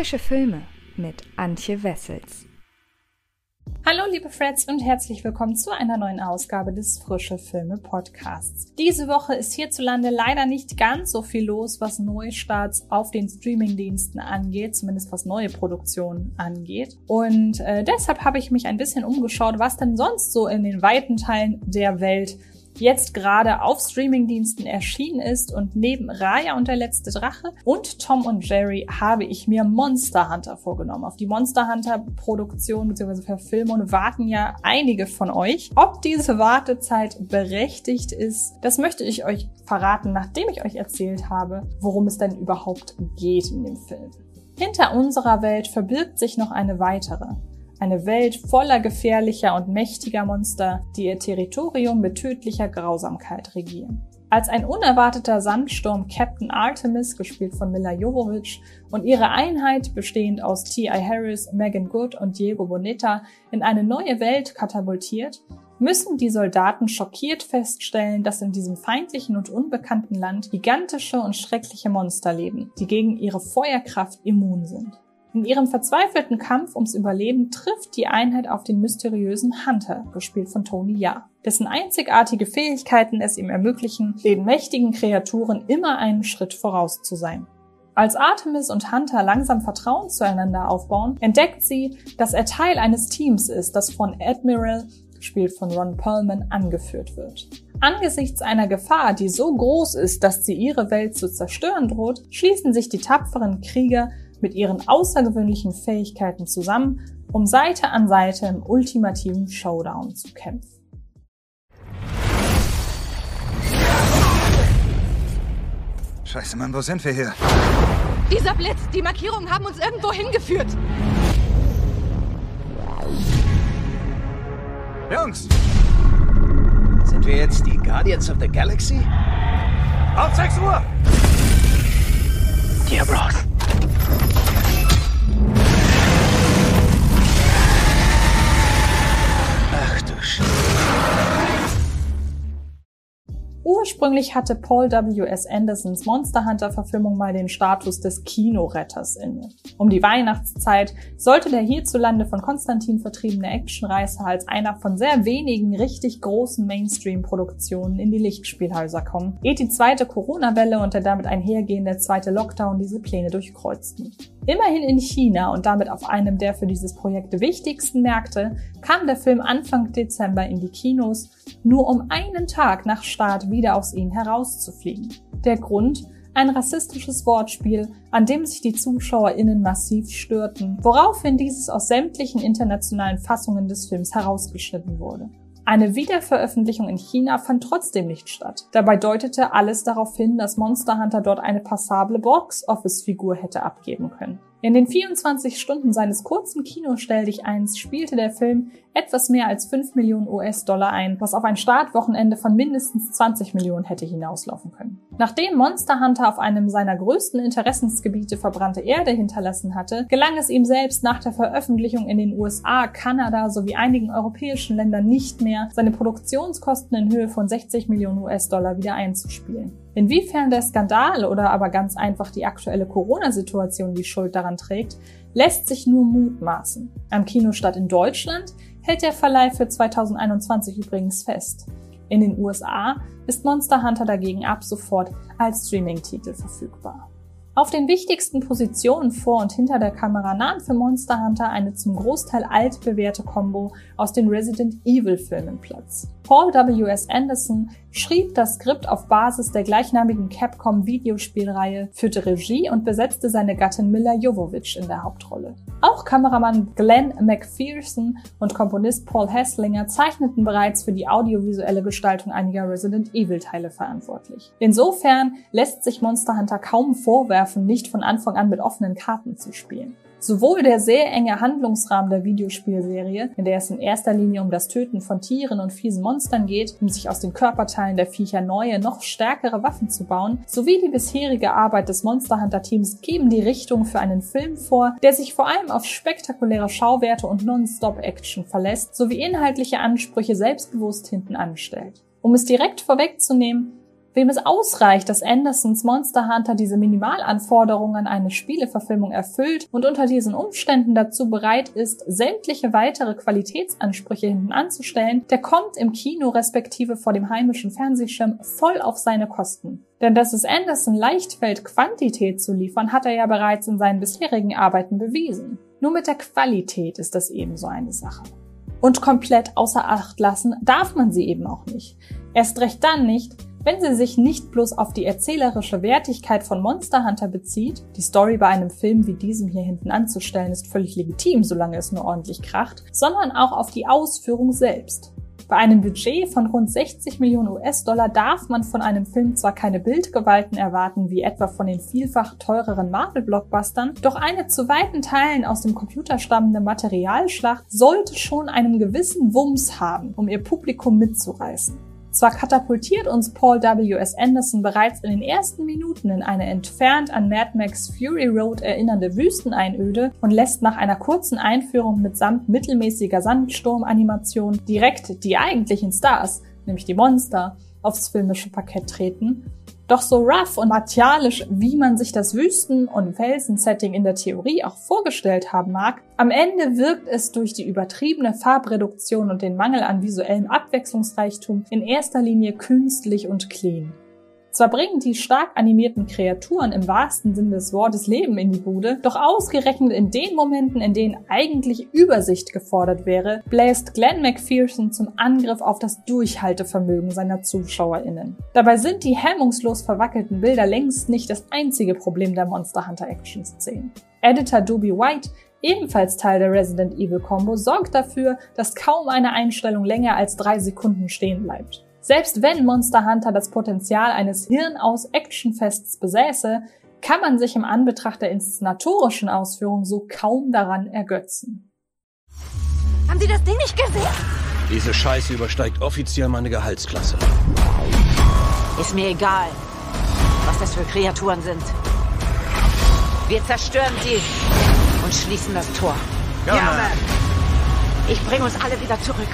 Frische Filme mit Antje Wessels. Hallo liebe Freds und herzlich willkommen zu einer neuen Ausgabe des Frische Filme Podcasts. Diese Woche ist hierzulande leider nicht ganz so viel los, was Neustarts auf den Streamingdiensten angeht, zumindest was neue Produktionen angeht. Und äh, deshalb habe ich mich ein bisschen umgeschaut, was denn sonst so in den weiten Teilen der Welt jetzt gerade auf Streamingdiensten erschienen ist und neben Raya und der letzte Drache und Tom und Jerry habe ich mir Monster Hunter vorgenommen. Auf die Monster Hunter Produktion bzw. Verfilmung warten ja einige von euch. Ob diese Wartezeit berechtigt ist, das möchte ich euch verraten, nachdem ich euch erzählt habe, worum es denn überhaupt geht in dem Film. Hinter unserer Welt verbirgt sich noch eine weitere. Eine Welt voller gefährlicher und mächtiger Monster, die ihr Territorium mit tödlicher Grausamkeit regieren. Als ein unerwarteter Sandsturm Captain Artemis, gespielt von Mila Jovovich, und ihre Einheit, bestehend aus T.I. Harris, Megan Good und Diego Boneta, in eine neue Welt katapultiert, müssen die Soldaten schockiert feststellen, dass in diesem feindlichen und unbekannten Land gigantische und schreckliche Monster leben, die gegen ihre Feuerkraft immun sind. In ihrem verzweifelten Kampf ums Überleben trifft die Einheit auf den mysteriösen Hunter, gespielt von Tony Ja, dessen einzigartige Fähigkeiten es ihm ermöglichen, den mächtigen Kreaturen immer einen Schritt voraus zu sein. Als Artemis und Hunter langsam Vertrauen zueinander aufbauen, entdeckt sie, dass er Teil eines Teams ist, das von Admiral, gespielt von Ron Perlman, angeführt wird. Angesichts einer Gefahr, die so groß ist, dass sie ihre Welt zu zerstören droht, schließen sich die tapferen Krieger mit ihren außergewöhnlichen Fähigkeiten zusammen, um Seite an Seite im ultimativen Showdown zu kämpfen. Scheiße, Mann, wo sind wir hier? Dieser Blitz, die Markierungen haben uns irgendwo hingeführt. Jungs! Sind wir jetzt die Guardians of the Galaxy? Auf 6 Uhr! Dear Bros. Ursprünglich hatte Paul W.S. Andersons Monster Hunter Verfilmung mal den Status des Kinoretters inne. Um die Weihnachtszeit sollte der hierzulande von Konstantin vertriebene Actionreißer als einer von sehr wenigen richtig großen Mainstream-Produktionen in die Lichtspielhäuser kommen, ehe die zweite Corona-Welle und der damit einhergehende zweite Lockdown diese Pläne durchkreuzten. Immerhin in China und damit auf einem der für dieses Projekt wichtigsten Märkte kam der Film Anfang Dezember in die Kinos, nur um einen Tag nach Start wieder aus ihnen herauszufliegen. Der Grund? Ein rassistisches Wortspiel, an dem sich die ZuschauerInnen massiv störten, woraufhin dieses aus sämtlichen internationalen Fassungen des Films herausgeschnitten wurde. Eine Wiederveröffentlichung in China fand trotzdem nicht statt. Dabei deutete alles darauf hin, dass Monster Hunter dort eine passable Box-Office-Figur hätte abgeben können. In den 24 Stunden seines kurzen Kinostell dich eins spielte der Film etwas mehr als 5 Millionen US-Dollar ein, was auf ein Startwochenende von mindestens 20 Millionen hätte hinauslaufen können. Nachdem Monster Hunter auf einem seiner größten Interessensgebiete verbrannte Erde hinterlassen hatte, gelang es ihm selbst nach der Veröffentlichung in den USA, Kanada sowie einigen europäischen Ländern nicht mehr, seine Produktionskosten in Höhe von 60 Millionen US-Dollar wieder einzuspielen. Inwiefern der Skandal oder aber ganz einfach die aktuelle Corona-Situation die Schuld daran trägt, lässt sich nur mutmaßen. Am Kinostart in Deutschland hält der Verleih für 2021 übrigens fest. In den USA ist Monster Hunter dagegen ab sofort als Streaming-Titel verfügbar. Auf den wichtigsten Positionen vor und hinter der Kamera nahm für Monster Hunter eine zum Großteil altbewährte Combo aus den Resident Evil Filmen Platz. Paul W.S. Anderson schrieb das Skript auf Basis der gleichnamigen Capcom Videospielreihe, führte Regie und besetzte seine Gattin Mila Jovovich in der Hauptrolle. Auch Kameramann Glenn McPherson und Komponist Paul Hesslinger zeichneten bereits für die audiovisuelle Gestaltung einiger Resident Evil Teile verantwortlich. Insofern lässt sich Monster Hunter kaum vorwerfen, nicht von Anfang an mit offenen Karten zu spielen. Sowohl der sehr enge Handlungsrahmen der Videospielserie, in der es in erster Linie um das Töten von Tieren und fiesen Monstern geht, um sich aus den Körperteilen der Viecher neue, noch stärkere Waffen zu bauen, sowie die bisherige Arbeit des Monster Hunter Teams geben die Richtung für einen Film vor, der sich vor allem auf spektakuläre Schauwerte und Non-Stop-Action verlässt, sowie inhaltliche Ansprüche selbstbewusst hinten anstellt. Um es direkt vorwegzunehmen, Wem es ausreicht, dass Andersons Monster Hunter diese Minimalanforderungen eine Spieleverfilmung erfüllt und unter diesen Umständen dazu bereit ist, sämtliche weitere Qualitätsansprüche hinten anzustellen, der kommt im Kino respektive vor dem heimischen Fernsehschirm voll auf seine Kosten. Denn dass es Anderson leicht fällt, Quantität zu liefern, hat er ja bereits in seinen bisherigen Arbeiten bewiesen. Nur mit der Qualität ist das ebenso eine Sache. Und komplett außer Acht lassen darf man sie eben auch nicht. Erst recht dann nicht, wenn sie sich nicht bloß auf die erzählerische Wertigkeit von Monster Hunter bezieht, die Story bei einem Film wie diesem hier hinten anzustellen ist völlig legitim, solange es nur ordentlich kracht, sondern auch auf die Ausführung selbst. Bei einem Budget von rund 60 Millionen US-Dollar darf man von einem Film zwar keine Bildgewalten erwarten, wie etwa von den vielfach teureren Marvel-Blockbustern, doch eine zu weiten Teilen aus dem Computer stammende Materialschlacht sollte schon einen gewissen Wumms haben, um ihr Publikum mitzureißen. Zwar katapultiert uns Paul W. S. Anderson bereits in den ersten Minuten in eine entfernt an Mad Max Fury Road erinnernde Wüsteneinöde und lässt nach einer kurzen Einführung mitsamt mittelmäßiger Sandsturmanimation direkt die eigentlichen Stars, nämlich die Monster, aufs filmische Parkett treten, doch so rough und martialisch, wie man sich das Wüsten- und Felsensetting in der Theorie auch vorgestellt haben mag, am Ende wirkt es durch die übertriebene Farbreduktion und den Mangel an visuellem Abwechslungsreichtum in erster Linie künstlich und clean. Zwar bringen die stark animierten Kreaturen im wahrsten Sinn des Wortes Leben in die Bude, doch ausgerechnet in den Momenten, in denen eigentlich Übersicht gefordert wäre, bläst Glenn McPherson zum Angriff auf das Durchhaltevermögen seiner ZuschauerInnen. Dabei sind die hemmungslos verwackelten Bilder längst nicht das einzige Problem der Monster Hunter Action Szenen. Editor Doobie White ebenfalls Teil der Resident Evil Combo, sorgt dafür, dass kaum eine Einstellung länger als drei Sekunden stehen bleibt. Selbst wenn Monster Hunter das Potenzial eines Hirn aus Actionfests besäße, kann man sich im Anbetracht der inszenatorischen Ausführung so kaum daran ergötzen. Haben Sie das Ding nicht gesehen? Diese Scheiße übersteigt offiziell meine Gehaltsklasse. Ist mir egal, was das für Kreaturen sind. Wir zerstören sie und schließen das Tor. Ja, Ma'am. Ich bringe uns alle wieder zurück.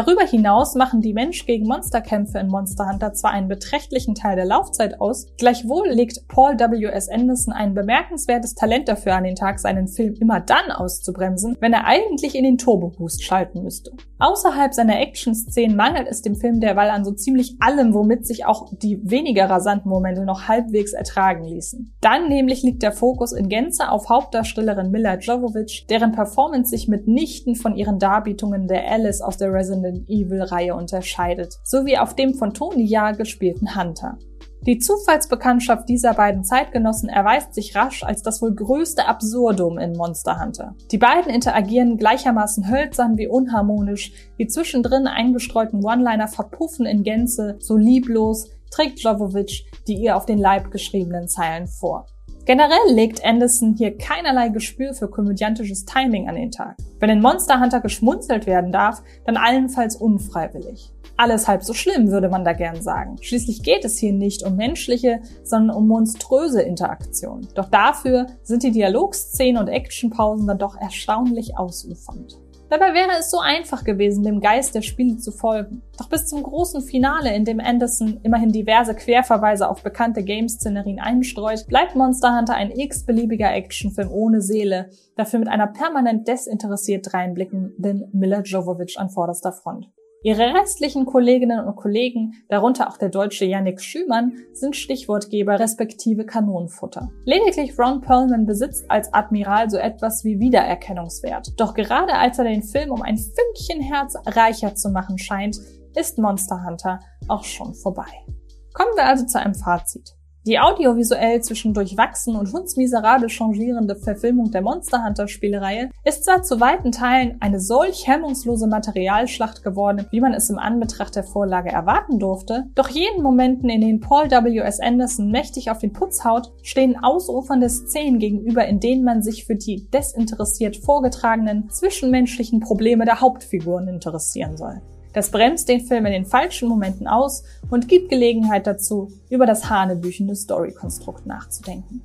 Darüber hinaus machen die Mensch gegen Monsterkämpfe in Monster Hunter zwar einen beträchtlichen Teil der Laufzeit aus, gleichwohl legt Paul W. S. Anderson ein bemerkenswertes Talent dafür an den Tag, seinen Film immer dann auszubremsen, wenn er eigentlich in den Turbo-Boost schalten müsste. Außerhalb seiner Action-Szenen mangelt es dem Film derweil an so ziemlich allem, womit sich auch die weniger rasanten Momente noch halbwegs ertragen ließen. Dann nämlich liegt der Fokus in Gänze auf Hauptdarstellerin Mila Jovovich, deren Performance sich mitnichten von ihren Darbietungen der Alice aus der Resident Evil-Reihe unterscheidet, sowie auf dem von Tony Jaa gespielten Hunter. Die Zufallsbekanntschaft dieser beiden Zeitgenossen erweist sich rasch als das wohl größte Absurdum in Monster Hunter. Die beiden interagieren gleichermaßen hölzern wie unharmonisch, die zwischendrin eingestreuten One-Liner verpuffen in Gänze, so lieblos trägt Jovovich die ihr auf den Leib geschriebenen Zeilen vor. Generell legt Anderson hier keinerlei Gespür für komödiantisches Timing an den Tag. Wenn in Monster Hunter geschmunzelt werden darf, dann allenfalls unfreiwillig. Alles halb so schlimm, würde man da gern sagen. Schließlich geht es hier nicht um menschliche, sondern um monströse Interaktion. Doch dafür sind die Dialogszenen und Actionpausen dann doch erstaunlich ausufernd. Dabei wäre es so einfach gewesen, dem Geist der Spiele zu folgen. Doch bis zum großen Finale, in dem Anderson immerhin diverse Querverweise auf bekannte Game-Szenerien einstreut, bleibt Monster Hunter ein x-beliebiger Actionfilm ohne Seele, dafür mit einer permanent desinteressiert reinblickenden Mila Jovovich an vorderster Front. Ihre restlichen Kolleginnen und Kollegen, darunter auch der deutsche Yannick Schümann, sind Stichwortgeber respektive Kanonenfutter. Lediglich Ron Perlman besitzt als Admiral so etwas wie Wiedererkennungswert. Doch gerade als er den Film um ein Fünkchen Herz reicher zu machen scheint, ist Monster Hunter auch schon vorbei. Kommen wir also zu einem Fazit. Die audiovisuell zwischen durchwachsen und hundsmiserabel changierende Verfilmung der Monster Hunter Spielereihe ist zwar zu weiten Teilen eine solch hemmungslose Materialschlacht geworden, wie man es im Anbetracht der Vorlage erwarten durfte, doch jenen Momenten, in denen Paul W. S. Anderson mächtig auf den Putz haut, stehen ausufernde Szenen gegenüber, in denen man sich für die desinteressiert vorgetragenen zwischenmenschlichen Probleme der Hauptfiguren interessieren soll. Das bremst den Film in den falschen Momenten aus und gibt Gelegenheit dazu, über das hanebüchende Storykonstrukt nachzudenken.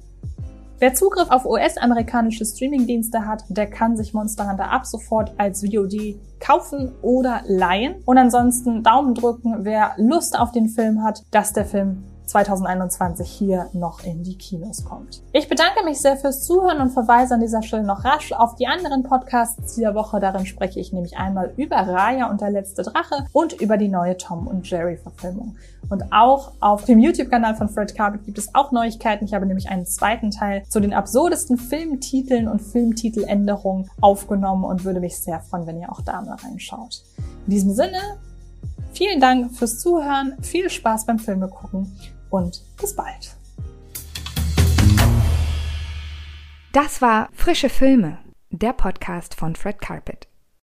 Wer Zugriff auf US-amerikanische Streamingdienste hat, der kann sich Monster Hunter ab sofort als VOD kaufen oder leihen. Und ansonsten Daumen drücken, wer Lust auf den Film hat, dass der Film 2021 hier noch in die Kinos kommt. Ich bedanke mich sehr fürs Zuhören und verweise an dieser Stelle noch rasch auf die anderen Podcasts dieser Woche. Darin spreche ich nämlich einmal über Raya und der letzte Drache und über die neue Tom und Jerry Verfilmung. Und auch auf dem YouTube-Kanal von Fred Carpet gibt es auch Neuigkeiten. Ich habe nämlich einen zweiten Teil zu den absurdesten Filmtiteln und Filmtiteländerungen aufgenommen und würde mich sehr freuen, wenn ihr auch da mal reinschaut. In diesem Sinne, vielen Dank fürs Zuhören, viel Spaß beim Filme gucken und bis bald. Das war Frische Filme, der Podcast von Fred Carpet.